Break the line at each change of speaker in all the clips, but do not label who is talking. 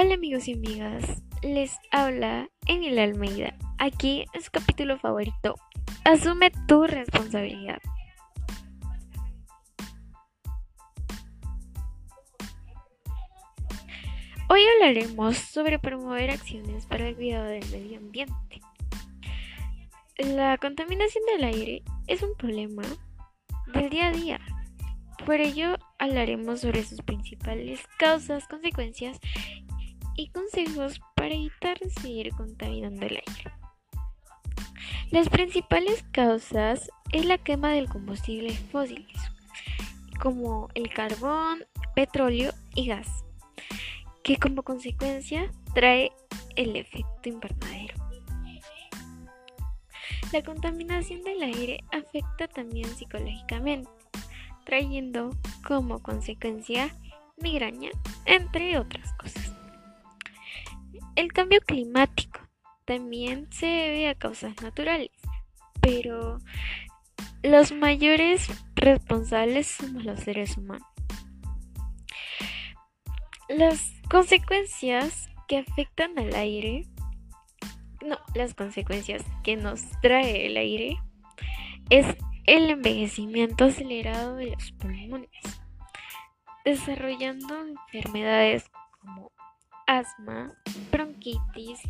Hola amigos y amigas, les habla Emil Almeida. Aquí en su capítulo favorito, Asume tu responsabilidad. Hoy hablaremos sobre promover acciones para el cuidado del medio ambiente. La contaminación del aire es un problema del día a día. Por ello hablaremos sobre sus principales causas, consecuencias y consejos para evitar seguir contaminando el aire. Las principales causas es la quema del combustible fósiles, como el carbón, petróleo y gas, que como consecuencia trae el efecto invernadero. La contaminación del aire afecta también psicológicamente, trayendo como consecuencia migraña, entre otras cosas. El cambio climático también se debe a causas naturales, pero los mayores responsables somos los seres humanos. Las consecuencias que afectan al aire, no, las consecuencias que nos trae el aire es el envejecimiento acelerado de los pulmones, desarrollando enfermedades como asma, bronquitis,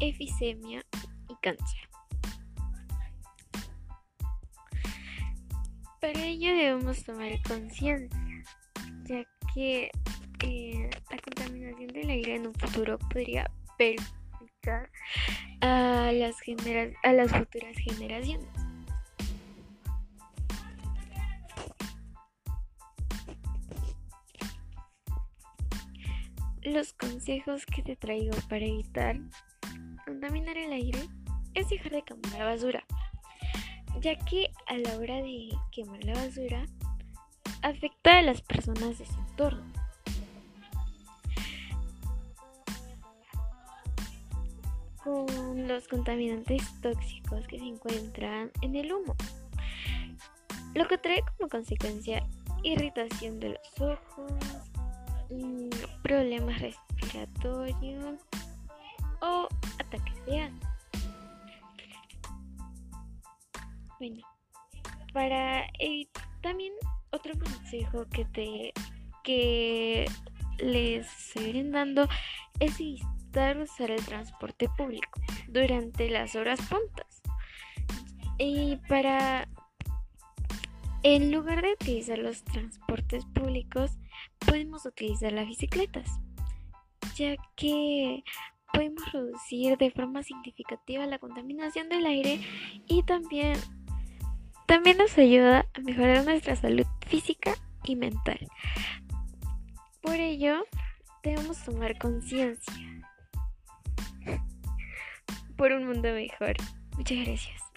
efisemia y cáncer. Para ello debemos tomar conciencia, ya que eh, la contaminación del aire en un futuro podría perjudicar a las, a las futuras generaciones. Los consejos que te traigo para evitar contaminar el aire es dejar de quemar la basura, ya que a la hora de quemar la basura afecta a las personas de su entorno. con los contaminantes tóxicos que se encuentran en el humo, lo que trae como consecuencia irritación de los ojos, problemas respiratorios o ataques de asma. Bueno, para también otro consejo que te que les seguiré dando es evitar usar el transporte público durante las horas puntas. Y para en lugar de utilizar los transportes públicos, podemos utilizar las bicicletas, ya que podemos reducir de forma significativa la contaminación del aire y también, también nos ayuda a mejorar nuestra salud física y mental. Por ello, debemos tomar conciencia por un mundo mejor. Muchas gracias.